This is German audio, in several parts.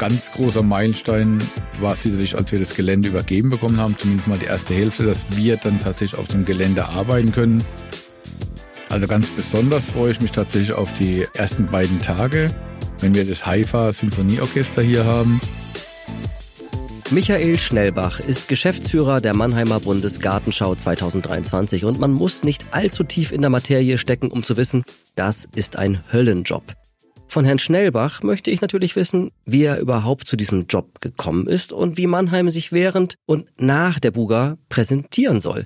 ganz großer Meilenstein war sicherlich, als wir das Gelände übergeben bekommen haben, zumindest mal die erste Hälfte, dass wir dann tatsächlich auf dem Gelände arbeiten können. Also ganz besonders freue ich mich tatsächlich auf die ersten beiden Tage, wenn wir das Haifa Symphonieorchester hier haben. Michael Schnellbach ist Geschäftsführer der Mannheimer Bundesgartenschau 2023 und man muss nicht allzu tief in der Materie stecken, um zu wissen, das ist ein Höllenjob. Von Herrn Schnellbach möchte ich natürlich wissen, wie er überhaupt zu diesem Job gekommen ist und wie Mannheim sich während und nach der Buga präsentieren soll.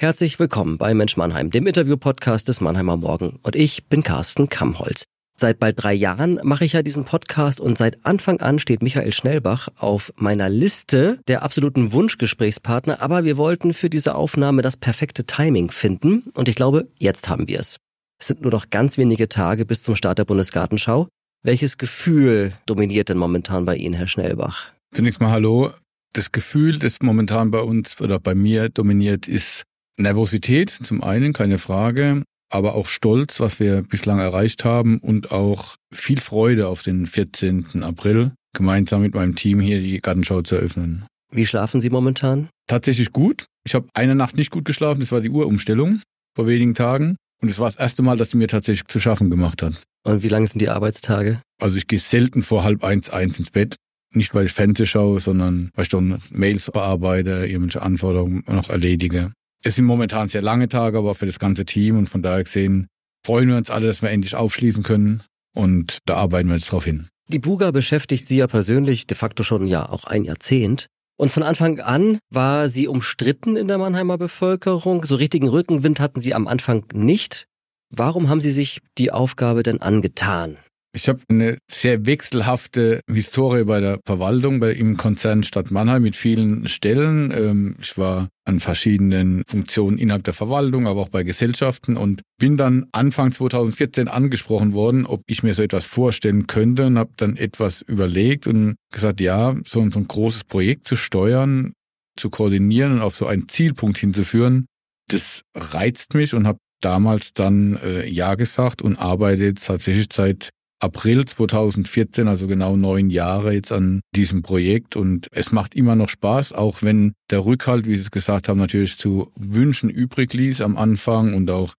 Herzlich willkommen bei Mensch Mannheim, dem Interview-Podcast des Mannheimer Morgen. Und ich bin Carsten Kammholz. Seit bald drei Jahren mache ich ja diesen Podcast und seit Anfang an steht Michael Schnellbach auf meiner Liste der absoluten Wunschgesprächspartner, aber wir wollten für diese Aufnahme das perfekte Timing finden und ich glaube, jetzt haben wir es. Es sind nur noch ganz wenige Tage bis zum Start der Bundesgartenschau. Welches Gefühl dominiert denn momentan bei Ihnen, Herr Schnellbach? Zunächst mal hallo. Das Gefühl, das momentan bei uns oder bei mir dominiert, ist Nervosität zum einen, keine Frage aber auch Stolz, was wir bislang erreicht haben und auch viel Freude auf den 14. April, gemeinsam mit meinem Team hier die Gartenschau zu eröffnen. Wie schlafen Sie momentan? Tatsächlich gut. Ich habe eine Nacht nicht gut geschlafen, das war die Uhrumstellung vor wenigen Tagen. Und es war das erste Mal, dass sie mir tatsächlich zu schaffen gemacht hat. Und wie lange sind die Arbeitstage? Also ich gehe selten vor halb eins, eins ins Bett. Nicht, weil ich Fernseh schaue, sondern weil ich dann Mails bearbeite, irgendwelche Anforderungen noch erledige. Es sind momentan sehr lange Tage, aber für das ganze Team und von daher gesehen freuen wir uns alle, dass wir endlich aufschließen können und da arbeiten wir jetzt drauf hin. Die Buga beschäftigt Sie ja persönlich de facto schon ja auch ein Jahrzehnt. Und von Anfang an war sie umstritten in der Mannheimer Bevölkerung. So richtigen Rückenwind hatten Sie am Anfang nicht. Warum haben Sie sich die Aufgabe denn angetan? Ich habe eine sehr wechselhafte Historie bei der Verwaltung, bei im Konzern Stadt Mannheim mit vielen Stellen. Ähm, ich war an verschiedenen Funktionen innerhalb der Verwaltung, aber auch bei Gesellschaften und bin dann Anfang 2014 angesprochen worden, ob ich mir so etwas vorstellen könnte und habe dann etwas überlegt und gesagt, ja, so ein, so ein großes Projekt zu steuern, zu koordinieren und auf so einen Zielpunkt hinzuführen, das reizt mich und habe damals dann äh, Ja gesagt und arbeite tatsächlich seit April 2014, also genau neun Jahre jetzt an diesem Projekt und es macht immer noch Spaß, auch wenn der Rückhalt, wie Sie es gesagt haben, natürlich zu Wünschen übrig ließ am Anfang und auch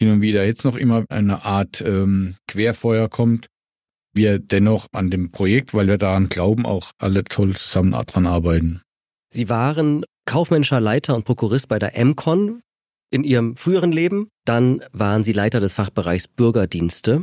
hin und wieder jetzt noch immer eine Art ähm, Querfeuer kommt. Wir dennoch an dem Projekt, weil wir daran glauben, auch alle toll zusammen dran arbeiten. Sie waren kaufmännischer Leiter und Prokurist bei der MCON in Ihrem früheren Leben. Dann waren Sie Leiter des Fachbereichs Bürgerdienste.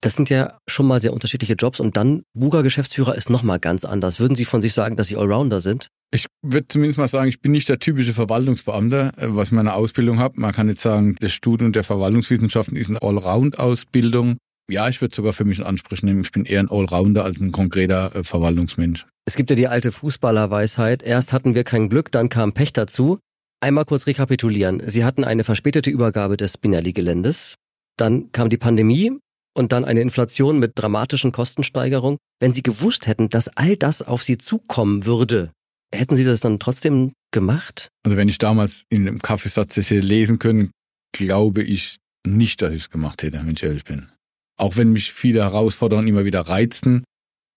Das sind ja schon mal sehr unterschiedliche Jobs und dann Buga-Geschäftsführer ist nochmal ganz anders. Würden Sie von sich sagen, dass Sie Allrounder sind? Ich würde zumindest mal sagen, ich bin nicht der typische Verwaltungsbeamte, äh, was meine Ausbildung habe. Man kann jetzt sagen, das Studium der Verwaltungswissenschaften ist eine Allround-Ausbildung. Ja, ich würde sogar für mich einen Anspruch nehmen. Ich bin eher ein Allrounder als ein konkreter äh, Verwaltungsmensch. Es gibt ja die alte Fußballerweisheit. Erst hatten wir kein Glück, dann kam Pech dazu. Einmal kurz rekapitulieren. Sie hatten eine verspätete Übergabe des Spinelli-Geländes. Dann kam die Pandemie und dann eine Inflation mit dramatischen Kostensteigerungen. Wenn Sie gewusst hätten, dass all das auf Sie zukommen würde, hätten Sie das dann trotzdem gemacht? Also wenn ich damals in einem Kaffeesatz das hätte lesen können, glaube ich nicht, dass ich es gemacht hätte, wenn ich ehrlich bin. Auch wenn mich viele Herausforderungen immer wieder reizten,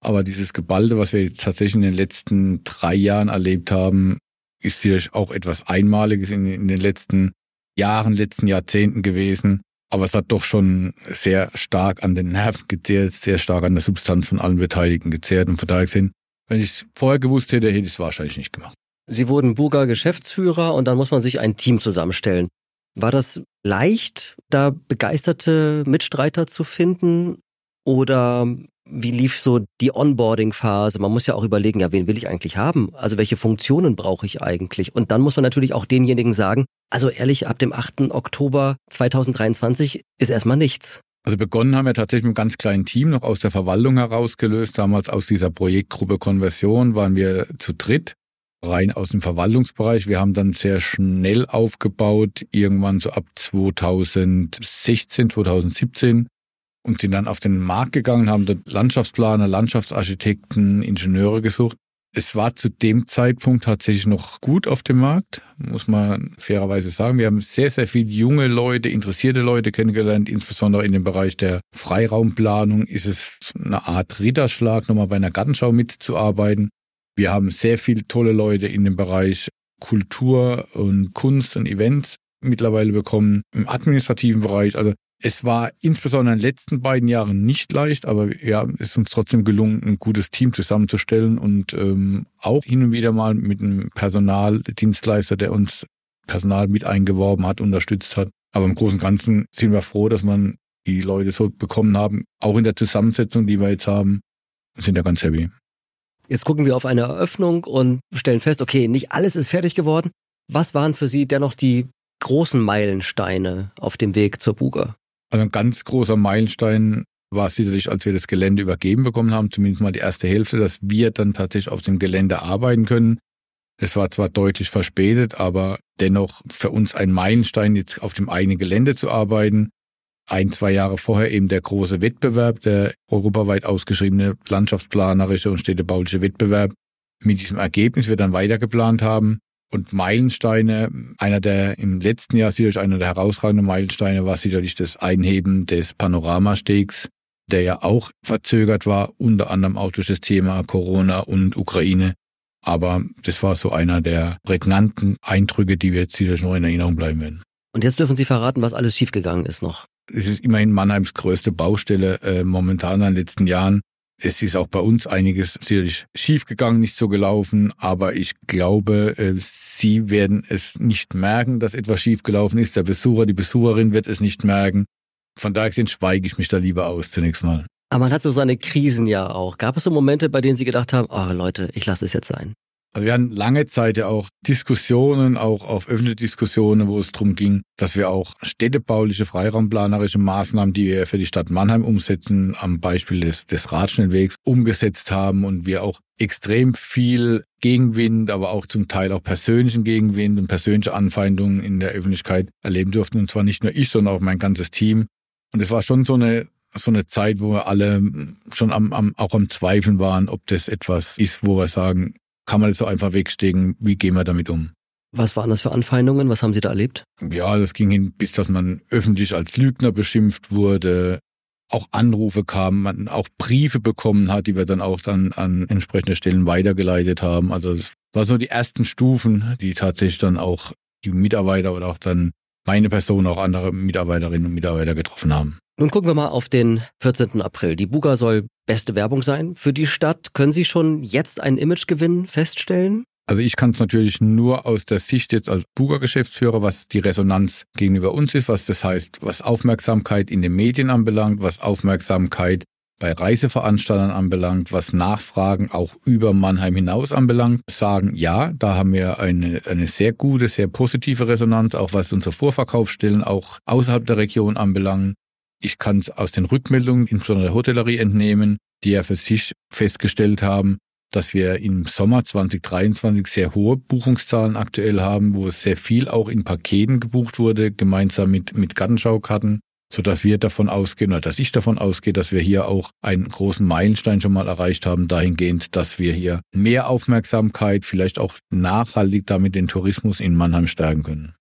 aber dieses Gebalde, was wir jetzt tatsächlich in den letzten drei Jahren erlebt haben, ist sicherlich auch etwas Einmaliges in, in den letzten Jahren, letzten Jahrzehnten gewesen. Aber es hat doch schon sehr stark an den Nerven gezehrt, sehr stark an der Substanz von allen Beteiligten gezehrt. Und daher gesehen, wenn ich es vorher gewusst hätte, hätte ich es wahrscheinlich nicht gemacht. Sie wurden Buga Geschäftsführer und dann muss man sich ein Team zusammenstellen. War das leicht, da begeisterte Mitstreiter zu finden? Oder wie lief so die Onboarding-Phase? Man muss ja auch überlegen, ja, wen will ich eigentlich haben? Also welche Funktionen brauche ich eigentlich? Und dann muss man natürlich auch denjenigen sagen, also ehrlich, ab dem 8. Oktober 2023 ist erstmal nichts. Also begonnen haben wir tatsächlich mit einem ganz kleinen Team, noch aus der Verwaltung herausgelöst. Damals aus dieser Projektgruppe Konversion waren wir zu dritt, rein aus dem Verwaltungsbereich. Wir haben dann sehr schnell aufgebaut, irgendwann so ab 2016, 2017 und sind dann auf den Markt gegangen, haben dort Landschaftsplaner, Landschaftsarchitekten, Ingenieure gesucht. Es war zu dem Zeitpunkt tatsächlich noch gut auf dem Markt, muss man fairerweise sagen. Wir haben sehr, sehr viele junge Leute, interessierte Leute kennengelernt, insbesondere in dem Bereich der Freiraumplanung ist es eine Art Ritterschlag, nochmal bei einer Gartenschau mitzuarbeiten. Wir haben sehr viele tolle Leute in dem Bereich Kultur und Kunst und Events mittlerweile bekommen, im administrativen Bereich. Also es war insbesondere in den letzten beiden Jahren nicht leicht, aber ja, es ist uns trotzdem gelungen, ein gutes Team zusammenzustellen und ähm, auch hin und wieder mal mit einem Personaldienstleister, der uns Personal mit eingeworben hat, unterstützt hat. Aber im Großen und Ganzen sind wir froh, dass man die Leute so bekommen haben, auch in der Zusammensetzung, die wir jetzt haben, sind ja ganz happy. Jetzt gucken wir auf eine Eröffnung und stellen fest, okay, nicht alles ist fertig geworden. Was waren für Sie dennoch die großen Meilensteine auf dem Weg zur Buga? Also ein ganz großer Meilenstein war sicherlich, als wir das Gelände übergeben bekommen haben, zumindest mal die erste Hälfte, dass wir dann tatsächlich auf dem Gelände arbeiten können. Es war zwar deutlich verspätet, aber dennoch für uns ein Meilenstein, jetzt auf dem eigenen Gelände zu arbeiten. Ein, zwei Jahre vorher eben der große Wettbewerb, der europaweit ausgeschriebene landschaftsplanerische und städtebauliche Wettbewerb. Mit diesem Ergebnis wir dann weiter geplant haben. Und Meilensteine, einer der im letzten Jahr sicherlich einer der herausragenden Meilensteine war sicherlich das Einheben des Panoramastegs, der ja auch verzögert war, unter anderem auch durch das Thema Corona und Ukraine. Aber das war so einer der prägnanten Eindrücke, die wir jetzt sicherlich noch in Erinnerung bleiben werden. Und jetzt dürfen Sie verraten, was alles schiefgegangen ist noch. Es ist immerhin Mannheims größte Baustelle äh, momentan in den letzten Jahren. Es ist auch bei uns einiges sicherlich schiefgegangen, nicht so gelaufen, aber ich glaube, äh, Sie werden es nicht merken, dass etwas schiefgelaufen ist. Der Besucher, die Besucherin wird es nicht merken. Von daher schweige ich mich da lieber aus zunächst mal. Aber man hat so seine Krisen ja auch. Gab es so Momente, bei denen Sie gedacht haben, oh Leute, ich lasse es jetzt sein? Also wir hatten lange Zeit ja auch Diskussionen, auch auf öffentliche Diskussionen, wo es darum ging, dass wir auch städtebauliche, freiraumplanerische Maßnahmen, die wir für die Stadt Mannheim umsetzen, am Beispiel des, des Radschnellwegs umgesetzt haben und wir auch extrem viel Gegenwind, aber auch zum Teil auch persönlichen Gegenwind und persönliche Anfeindungen in der Öffentlichkeit erleben durften. Und zwar nicht nur ich, sondern auch mein ganzes Team. Und es war schon so eine so eine Zeit, wo wir alle schon am, am, auch am Zweifeln waren, ob das etwas ist, wo wir sagen, kann man das so einfach wegstecken? Wie gehen wir damit um? Was waren das für Anfeindungen? Was haben Sie da erlebt? Ja, das ging hin, bis dass man öffentlich als Lügner beschimpft wurde, auch Anrufe kamen, man auch Briefe bekommen hat, die wir dann auch dann an entsprechende Stellen weitergeleitet haben. Also es war so die ersten Stufen, die tatsächlich dann auch die Mitarbeiter oder auch dann meine Person, auch andere Mitarbeiterinnen und Mitarbeiter getroffen haben. Nun gucken wir mal auf den 14. April. Die Buga soll beste Werbung sein für die Stadt. Können Sie schon jetzt einen Imagegewinn feststellen? Also ich kann es natürlich nur aus der Sicht jetzt als Buga-Geschäftsführer, was die Resonanz gegenüber uns ist, was das heißt, was Aufmerksamkeit in den Medien anbelangt, was Aufmerksamkeit bei Reiseveranstaltern anbelangt, was Nachfragen auch über Mannheim hinaus anbelangt, sagen, ja, da haben wir eine, eine sehr gute, sehr positive Resonanz, auch was unsere Vorverkaufsstellen auch außerhalb der Region anbelangt. Ich kann es aus den Rückmeldungen, insbesondere der Hotellerie, entnehmen, die ja für sich festgestellt haben, dass wir im Sommer 2023 sehr hohe Buchungszahlen aktuell haben, wo es sehr viel auch in Paketen gebucht wurde, gemeinsam mit, mit Gartenschaukarten, so dass wir davon ausgehen, oder dass ich davon ausgehe, dass wir hier auch einen großen Meilenstein schon mal erreicht haben, dahingehend, dass wir hier mehr Aufmerksamkeit, vielleicht auch nachhaltig damit den Tourismus in Mannheim stärken können.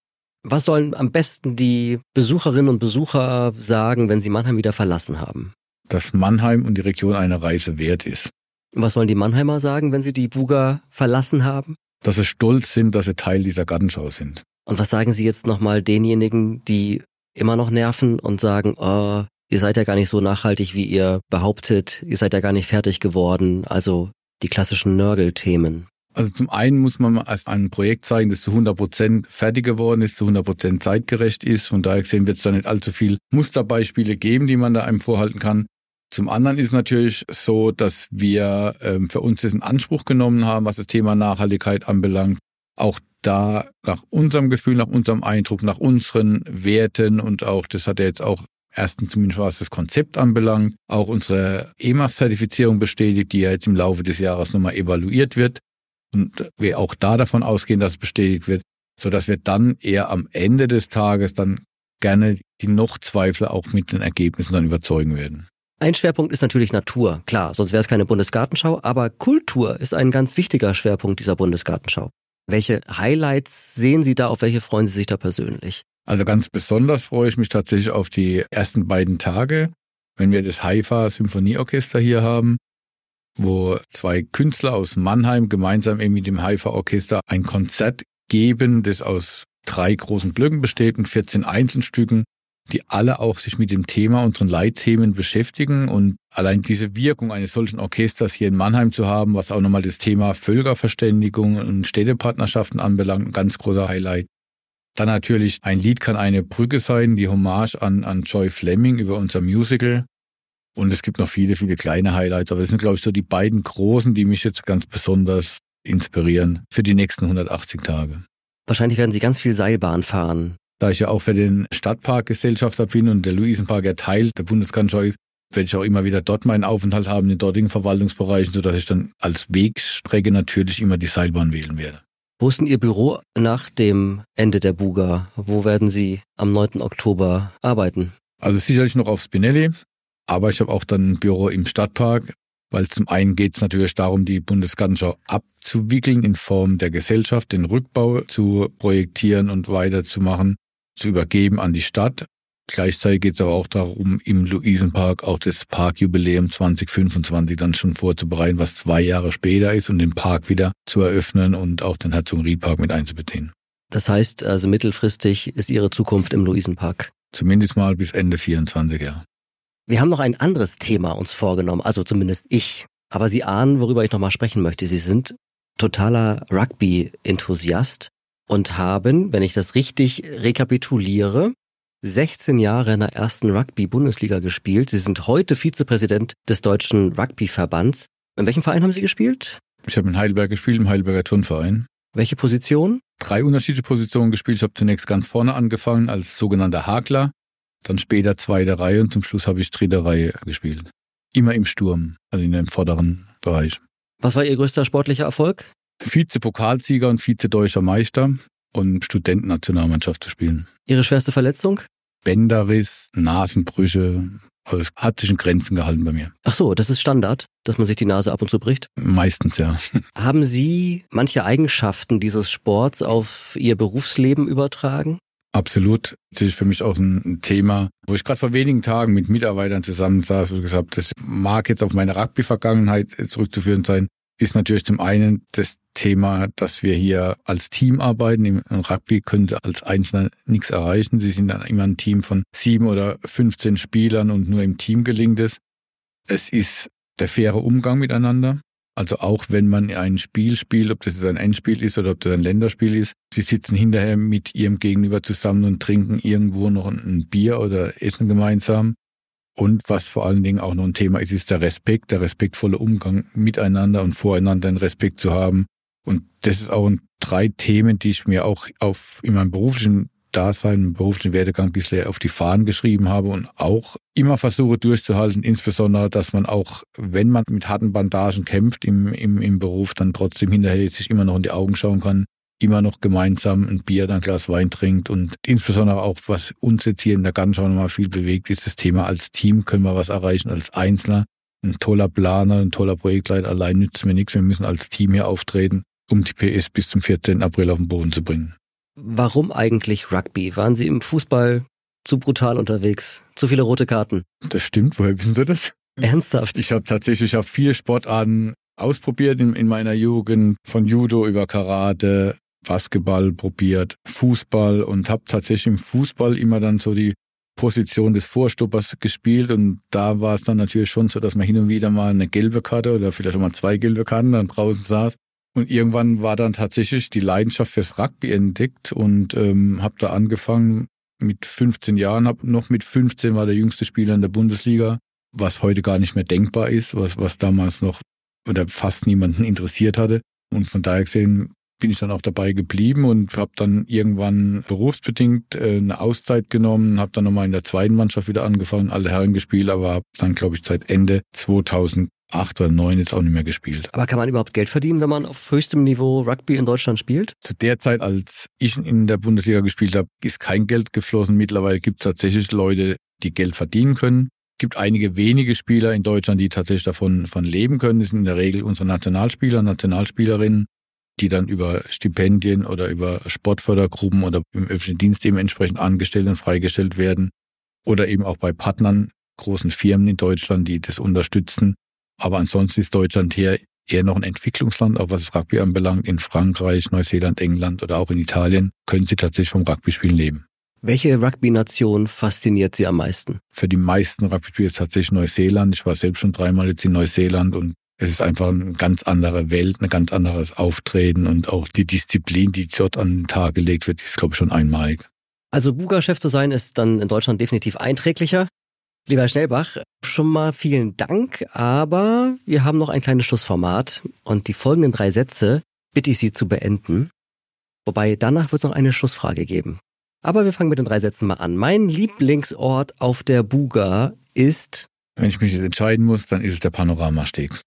Was sollen am besten die Besucherinnen und Besucher sagen, wenn sie Mannheim wieder verlassen haben? Dass Mannheim und die Region eine Reise wert ist. Was sollen die Mannheimer sagen, wenn sie die Buga verlassen haben? Dass sie stolz sind, dass sie Teil dieser Gartenschau sind. Und was sagen Sie jetzt nochmal denjenigen, die immer noch nerven und sagen, oh, ihr seid ja gar nicht so nachhaltig, wie ihr behauptet, ihr seid ja gar nicht fertig geworden, also die klassischen Nörgelthemen? Also zum einen muss man als ein Projekt zeigen, das zu 100 Prozent fertig geworden ist, zu 100 Prozent zeitgerecht ist. Von daher gesehen wird es da nicht allzu viel Musterbeispiele geben, die man da einem vorhalten kann. Zum anderen ist natürlich so, dass wir ähm, für uns diesen Anspruch genommen haben, was das Thema Nachhaltigkeit anbelangt. Auch da nach unserem Gefühl, nach unserem Eindruck, nach unseren Werten und auch, das hat er jetzt auch erstens zumindest was das Konzept anbelangt, auch unsere EMAS-Zertifizierung bestätigt, die ja jetzt im Laufe des Jahres nochmal evaluiert wird und wir auch da davon ausgehen, dass es bestätigt wird, so dass wir dann eher am Ende des Tages dann gerne die noch Zweifler auch mit den Ergebnissen dann überzeugen werden. Ein Schwerpunkt ist natürlich Natur, klar, sonst wäre es keine Bundesgartenschau, aber Kultur ist ein ganz wichtiger Schwerpunkt dieser Bundesgartenschau. Welche Highlights sehen Sie da, auf welche freuen Sie sich da persönlich? Also ganz besonders freue ich mich tatsächlich auf die ersten beiden Tage, wenn wir das Haifa Symphonieorchester hier haben, wo zwei Künstler aus Mannheim gemeinsam eben mit dem Haifa Orchester ein Konzert geben, das aus drei großen Blöcken besteht und 14 Einzelstücken die alle auch sich mit dem Thema, unseren Leitthemen beschäftigen und allein diese Wirkung eines solchen Orchesters hier in Mannheim zu haben, was auch nochmal das Thema Völkerverständigung und Städtepartnerschaften anbelangt, ein ganz großer Highlight. Dann natürlich, ein Lied kann eine Brücke sein, die Hommage an, an Joy Fleming über unser Musical. Und es gibt noch viele, viele kleine Highlights, aber das sind, glaube ich, so die beiden großen, die mich jetzt ganz besonders inspirieren für die nächsten 180 Tage. Wahrscheinlich werden Sie ganz viel Seilbahn fahren. Da ich ja auch für den Stadtpark Gesellschafter bin und der Luisenpark ja Teil der Bundesgartenschau ist, werde ich auch immer wieder dort meinen Aufenthalt haben, in den dortigen Verwaltungsbereichen, sodass ich dann als Wegstrecke natürlich immer die Seilbahn wählen werde. Wo ist denn Ihr Büro nach dem Ende der Buga? Wo werden Sie am 9. Oktober arbeiten? Also sicherlich noch auf Spinelli, aber ich habe auch dann ein Büro im Stadtpark, weil zum einen geht es natürlich darum, die Bundesgartenschau abzuwickeln in Form der Gesellschaft, den Rückbau zu projektieren und weiterzumachen zu übergeben an die Stadt. Gleichzeitig geht es aber auch darum, im Luisenpark auch das Parkjubiläum 2025 dann schon vorzubereiten, was zwei Jahre später ist und den Park wieder zu eröffnen und auch den Herzogenried-Park mit einzubeziehen. Das heißt also mittelfristig ist Ihre Zukunft im Luisenpark? Zumindest mal bis Ende 24, ja. Wir haben noch ein anderes Thema uns vorgenommen, also zumindest ich. Aber Sie ahnen, worüber ich nochmal sprechen möchte. Sie sind totaler Rugby-Enthusiast und haben, wenn ich das richtig rekapituliere, 16 Jahre in der ersten Rugby-Bundesliga gespielt. Sie sind heute Vizepräsident des Deutschen Rugby-Verbands. In welchem Verein haben Sie gespielt? Ich habe in Heidelberg gespielt, im Heidelberger Turnverein. Welche Position? Drei unterschiedliche Positionen gespielt. Ich habe zunächst ganz vorne angefangen als sogenannter Hakler, dann später zweite Reihe und zum Schluss habe ich dritte Reihe gespielt. Immer im Sturm, also in dem vorderen Bereich. Was war Ihr größter sportlicher Erfolg? Vize-Pokalsieger und Vize-Deutscher Meister und Studentennationalmannschaft zu spielen. Ihre schwerste Verletzung? Bänderriss, Nasenbrüche. Also es hat sich in Grenzen gehalten bei mir. Ach so, das ist Standard, dass man sich die Nase ab und zu bricht? Meistens, ja. Haben Sie manche Eigenschaften dieses Sports auf Ihr Berufsleben übertragen? Absolut. Das ist für mich auch ein Thema, wo ich gerade vor wenigen Tagen mit Mitarbeitern zusammensaß und gesagt habe, das mag jetzt auf meine Rugby-Vergangenheit zurückzuführen sein, ist natürlich zum einen das Thema, dass wir hier als Team arbeiten. Im Rugby können sie als Einzelner nichts erreichen. Sie sind dann immer ein Team von sieben oder 15 Spielern und nur im Team gelingt es. Es ist der faire Umgang miteinander. Also auch wenn man ein Spiel spielt, ob das jetzt ein Endspiel ist oder ob das ein Länderspiel ist, sie sitzen hinterher mit ihrem Gegenüber zusammen und trinken irgendwo noch ein Bier oder essen gemeinsam. Und was vor allen Dingen auch noch ein Thema ist, ist der Respekt, der respektvolle Umgang miteinander und voreinander, den Respekt zu haben. Und das ist auch drei Themen, die ich mir auch auf in meinem beruflichen Dasein, im beruflichen Werdegang bisher auf die Fahnen geschrieben habe und auch immer versuche durchzuhalten, insbesondere, dass man auch, wenn man mit harten Bandagen kämpft im, im, im Beruf, dann trotzdem hinterher sich immer noch in die Augen schauen kann, immer noch gemeinsam ein Bier, dann ein Glas Wein trinkt und insbesondere auch, was uns jetzt hier in der Gartenschau nochmal viel bewegt, ist das Thema als Team können wir was erreichen, als Einzelner. Ein toller Planer, ein toller Projektleiter allein nützt mir nichts. Wir müssen als Team hier auftreten, um die PS bis zum 14. April auf den Boden zu bringen. Warum eigentlich Rugby? Waren Sie im Fußball zu brutal unterwegs? Zu viele rote Karten? Das stimmt. Woher wissen Sie das? Ernsthaft? Ich habe tatsächlich auf vier Sportarten ausprobiert in, in meiner Jugend, von Judo über Karate, Basketball probiert, Fußball und habe tatsächlich im Fußball immer dann so die Position des Vorstoppers gespielt und da war es dann natürlich schon so, dass man hin und wieder mal eine gelbe Karte oder vielleicht auch mal zwei gelbe Karten dann draußen saß. Und irgendwann war dann tatsächlich die Leidenschaft fürs Rugby entdeckt und ähm, habe da angefangen mit 15 Jahren, hab noch mit 15 war der jüngste Spieler in der Bundesliga, was heute gar nicht mehr denkbar ist, was, was damals noch oder fast niemanden interessiert hatte. Und von daher gesehen bin ich dann auch dabei geblieben und habe dann irgendwann berufsbedingt äh, eine Auszeit genommen, habe dann nochmal in der zweiten Mannschaft wieder angefangen, alle Herren gespielt, aber habe dann, glaube ich, seit Ende 2008 oder 2009 jetzt auch nicht mehr gespielt. Aber kann man überhaupt Geld verdienen, wenn man auf höchstem Niveau Rugby in Deutschland spielt? Zu der Zeit, als ich in der Bundesliga gespielt habe, ist kein Geld geflossen. Mittlerweile gibt es tatsächlich Leute, die Geld verdienen können. gibt einige wenige Spieler in Deutschland, die tatsächlich davon von leben können. Das sind in der Regel unsere Nationalspieler, Nationalspielerinnen, die dann über Stipendien oder über Sportfördergruppen oder im öffentlichen Dienst eben entsprechend angestellt und freigestellt werden. Oder eben auch bei Partnern, großen Firmen in Deutschland, die das unterstützen. Aber ansonsten ist Deutschland hier eher noch ein Entwicklungsland, auch was Rugby anbelangt. In Frankreich, Neuseeland, England oder auch in Italien können sie tatsächlich vom Rugby-Spielen leben. Welche Rugby-Nation fasziniert Sie am meisten? Für die meisten Rugby-Spieler ist tatsächlich Neuseeland. Ich war selbst schon dreimal jetzt in Neuseeland und es ist einfach eine ganz andere Welt, ein ganz anderes Auftreten und auch die Disziplin, die dort an den Tag gelegt wird, ist, glaube ich, schon einmalig. Also Buga-Chef zu sein, ist dann in Deutschland definitiv einträglicher. Lieber Herr Schnellbach, schon mal vielen Dank, aber wir haben noch ein kleines Schlussformat und die folgenden drei Sätze bitte ich Sie zu beenden. Wobei danach wird es noch eine Schlussfrage geben. Aber wir fangen mit den drei Sätzen mal an. Mein Lieblingsort auf der Buga ist. Wenn ich mich jetzt entscheiden muss, dann ist es der Panoramasteg.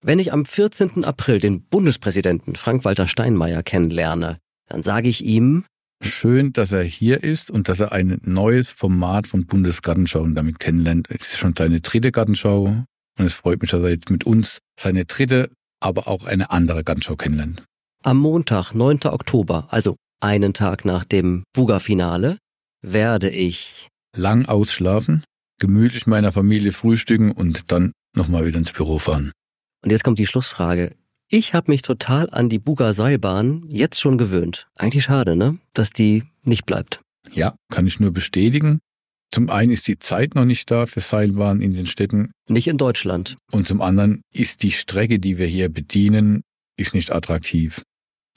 Wenn ich am 14. April den Bundespräsidenten Frank-Walter Steinmeier kennenlerne, dann sage ich ihm, Schön, dass er hier ist und dass er ein neues Format von Bundesgartenschau damit kennenlernt. Es ist schon seine dritte Gartenschau und es freut mich, dass er jetzt mit uns seine dritte, aber auch eine andere Gartenschau kennenlernt. Am Montag, 9. Oktober, also einen Tag nach dem Buga-Finale, werde ich lang ausschlafen, gemütlich meiner Familie frühstücken und dann nochmal wieder ins Büro fahren. Und jetzt kommt die Schlussfrage. Ich habe mich total an die Buga-Seilbahn jetzt schon gewöhnt. Eigentlich schade, ne? Dass die nicht bleibt. Ja, kann ich nur bestätigen. Zum einen ist die Zeit noch nicht da für Seilbahnen in den Städten. Nicht in Deutschland. Und zum anderen ist die Strecke, die wir hier bedienen, ist nicht attraktiv.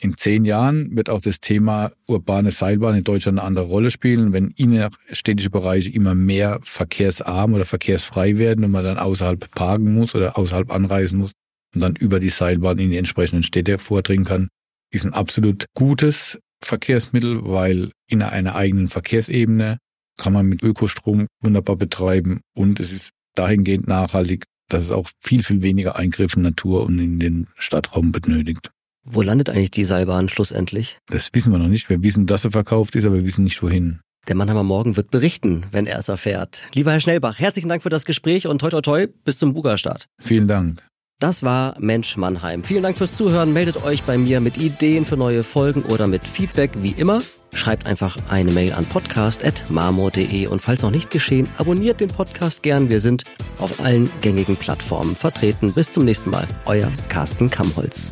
In zehn Jahren wird auch das Thema urbane Seilbahn in Deutschland eine andere Rolle spielen. Wenn innerstädtische Bereiche immer mehr verkehrsarm oder verkehrsfrei werden und man dann außerhalb parken muss oder außerhalb anreisen muss und dann über die Seilbahn in die entsprechenden Städte vordringen kann, ist ein absolut gutes Verkehrsmittel, weil in einer eigenen Verkehrsebene kann man mit Ökostrom wunderbar betreiben und es ist dahingehend nachhaltig, dass es auch viel, viel weniger Eingriffe in Natur und in den Stadtraum benötigt. Wo landet eigentlich die Seilbahn schlussendlich? Das wissen wir noch nicht. Wir wissen, dass er verkauft ist, aber wir wissen nicht wohin. Der Mannheimer Morgen wird berichten, wenn er es erfährt. Lieber Herr Schnellbach, herzlichen Dank für das Gespräch und toi toi toi bis zum Buga-Start. Vielen Dank. Das war Mensch Mannheim. Vielen Dank fürs Zuhören. Meldet euch bei mir mit Ideen für neue Folgen oder mit Feedback wie immer. Schreibt einfach eine Mail an podcast.marmor.de und falls noch nicht geschehen, abonniert den Podcast gern. Wir sind auf allen gängigen Plattformen vertreten. Bis zum nächsten Mal. Euer Carsten Kammholz.